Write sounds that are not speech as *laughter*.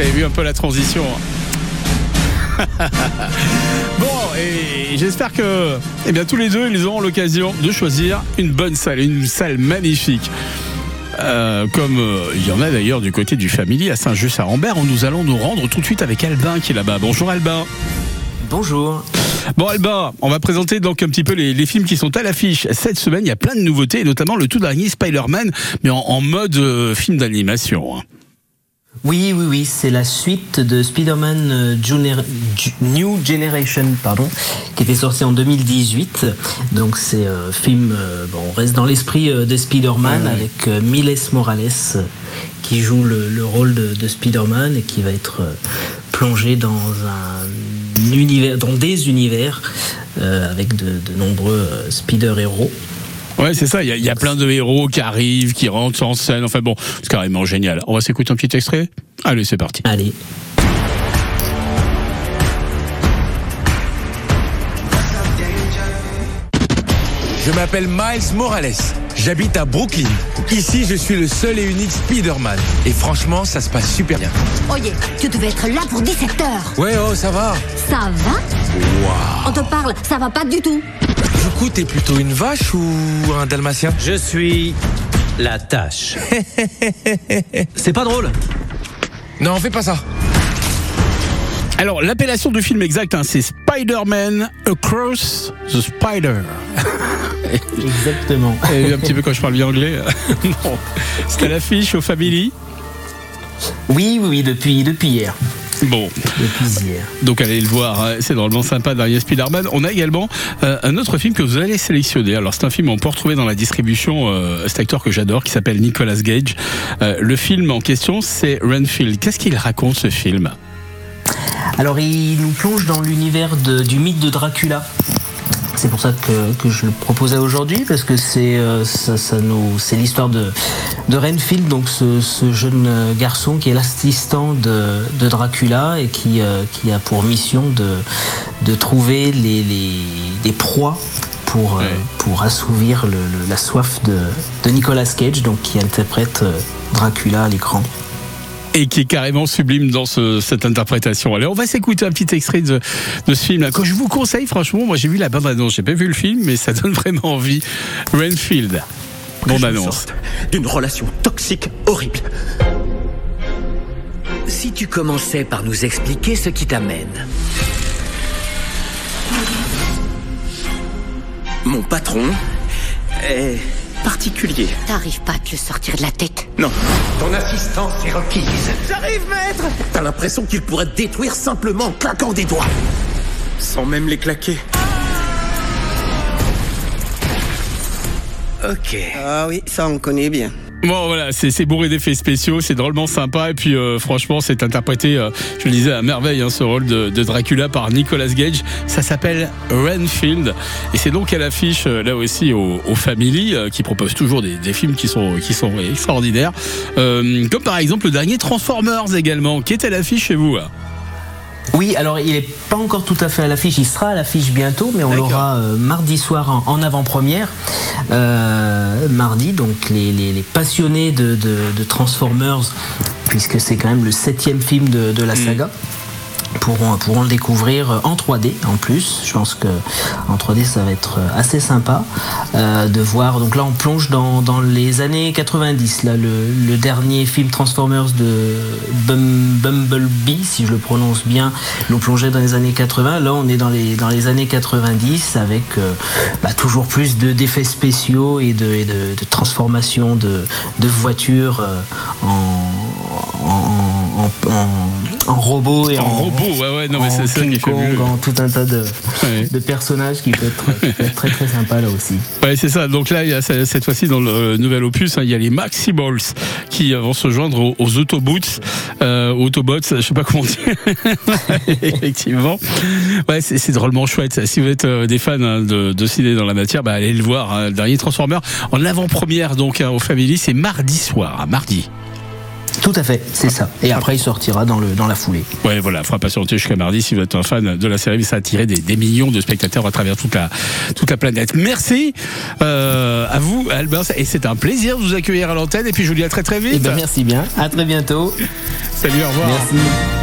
Vous avez vu un peu la transition. hein. *laughs* bon, et j'espère que eh bien, tous les deux, ils auront l'occasion de choisir une bonne salle, une salle magnifique. Euh, comme euh, il y en a d'ailleurs du côté du Family à Saint-Just-à-Rambert, où nous allons nous rendre tout de suite avec Albin qui est là-bas. Bonjour Albin. Bonjour. Bon Albin, on va présenter donc un petit peu les, les films qui sont à l'affiche cette semaine. Il y a plein de nouveautés, et notamment le tout dernier Spider-Man, mais en, en mode euh, film d'animation. hein. Oui, oui, oui, c'est la suite de Spider-Man euh, New Generation, pardon, qui était sorti en 2018. Donc c'est un film, euh, bon, on reste dans l'esprit euh, de Spider-Man avec euh, Miles Morales euh, qui joue le, le rôle de, de Spider-Man et qui va être euh, plongé dans un univers, dans des univers euh, avec de, de nombreux euh, Spider-héros. Ouais, c'est ça. Il y, a, il y a plein de héros qui arrivent, qui rentrent en scène. Enfin bon, c'est carrément génial. On va s'écouter un petit extrait? Allez, c'est parti. Allez. Je m'appelle Miles Morales. J'habite à Brooklyn. Ici, je suis le seul et unique Spider-Man. Et franchement, ça se passe super bien. Oye, tu devais être là pour 17 heures. Ouais, oh, ça va. Ça va? On te parle, ça va pas du tout. Du coup, t'es plutôt une vache ou un dalmatien? Je suis la tâche. *laughs* C'est pas drôle. Non, fais pas ça. Alors, l'appellation du film exact, hein, c'est Spider-Man Across the Spider. *laughs* Exactement. Et un petit peu quand je parle bien anglais. *laughs* à l'affiche au Family. Oui, oui, oui, depuis, depuis hier. Bon, donc allez le voir, hein, c'est drôlement sympa derrière Spider-Man. On a également euh, un autre film que vous allez sélectionner. Alors c'est un film on peut retrouver dans la distribution, euh, cet acteur que j'adore qui s'appelle Nicolas Gage. Euh, le film en question c'est Renfield. Qu'est-ce qu'il raconte ce film? Alors, il nous plonge dans l'univers du mythe de Dracula. C'est pour ça que, que je le proposais aujourd'hui, parce que c'est euh, ça, ça nous- c'est l'histoire de, de Renfield, donc ce, ce jeune euh, garçon qui est l'assistant de, de Dracula et qui, euh, qui a pour mission de, de trouver les, les, les proies pour, euh, assouvir le- le- la soif de, de Nicolas Cage, donc qui interprète Dracula à l'écran. Et qui est carrément sublime dans ce- cette interprétation. Allez, on va s'écouter un petit extrait de, de ce film. Quand je vous conseille, franchement, moi j'ai vu la bande annonce, j'ai pas vu le film, mais ça donne *laughs* vraiment envie. Renfield, bande je annonce. sorte D'une relation toxique horrible. Si tu commençais par nous expliquer ce qui t'amène. Mon patron est particulier. T'arrives pas à te le sortir de la tête. Non. Ton assistance est requise. J'arrive, maître T'as l'impression qu'il pourrait te détruire simplement en claquant des doigts. Sans même les claquer. Ok. Ah oui, ça on connaît bien. Bon voilà, c'est bourré d'effets spéciaux, c'est drôlement sympa et puis euh, franchement c'est interprété, euh, je le disais à merveille, hein, ce rôle de, Dracula par Nicolas Gage. Ça s'appelle Renfield et c'est donc à l'affiche euh, là aussi au, au Family qui propose toujours des, films qui sont qui sont extraordinaires, comme par exemple le dernier Transformers également qui est à l'affiche chez vous. Oui, alors il n'est pas encore tout à fait à l'affiche, il sera à l'affiche bientôt, mais on l'aura euh, mardi soir en, en avant-première. Euh, mardi, donc les, les- les passionnés de, de- de Transformers, puisque c'est quand même le septième film de, de la saga. Pourront, pourront le découvrir en 3D en plus. Je pense que en 3D ça va être assez sympa euh, de voir. Donc là on plonge dans, dans les années 90. Là le, dernier film Transformers de Bum- Bumblebee, si je le prononce bien, l'on plongeait dans les années 80. Là on est dans les, dans les années 90 avec euh, bah, toujours plus de d'effets spéciaux et de, et de, transformation de, de voitures euh, en, en, en robots et En en, robot, ouais ouais, non mais c'est ça qui en tout un tas de, Ouais. de personnages qui peut être, qui peut être très très sympa là aussi. Ouais, c'est ça. Donc là, il y a ce- cette fois-ci dans le euh, nouvel opus, hein, il y a les Maximals qui euh, vont se joindre aux, aux Autobots, euh, Autobots, je sais pas comment dire. *laughs* Effectivement. Ouais, c'est drôlement chouette. Si vous êtes euh, des fans hein, de, de ciné dans la matière, bah, allez le voir. hein, le dernier Transformer en avant-première donc au Family, c'est mardi soir, mardi. Tout à fait, c'est ça. Et après, il sortira dans, le, dans la foulée. Ouais, voilà, fera patienter jusqu'à mardi si vous êtes un fan de la série. Ça a attiré des, des millions de spectateurs à travers toute la, toute la planète. Merci euh, à vous, Albert. Et c'est un plaisir de vous accueillir à l'antenne. Et puis je vous dis à très très Eh vite. ben, merci bien. À très bientôt. Salut, au revoir. Merci.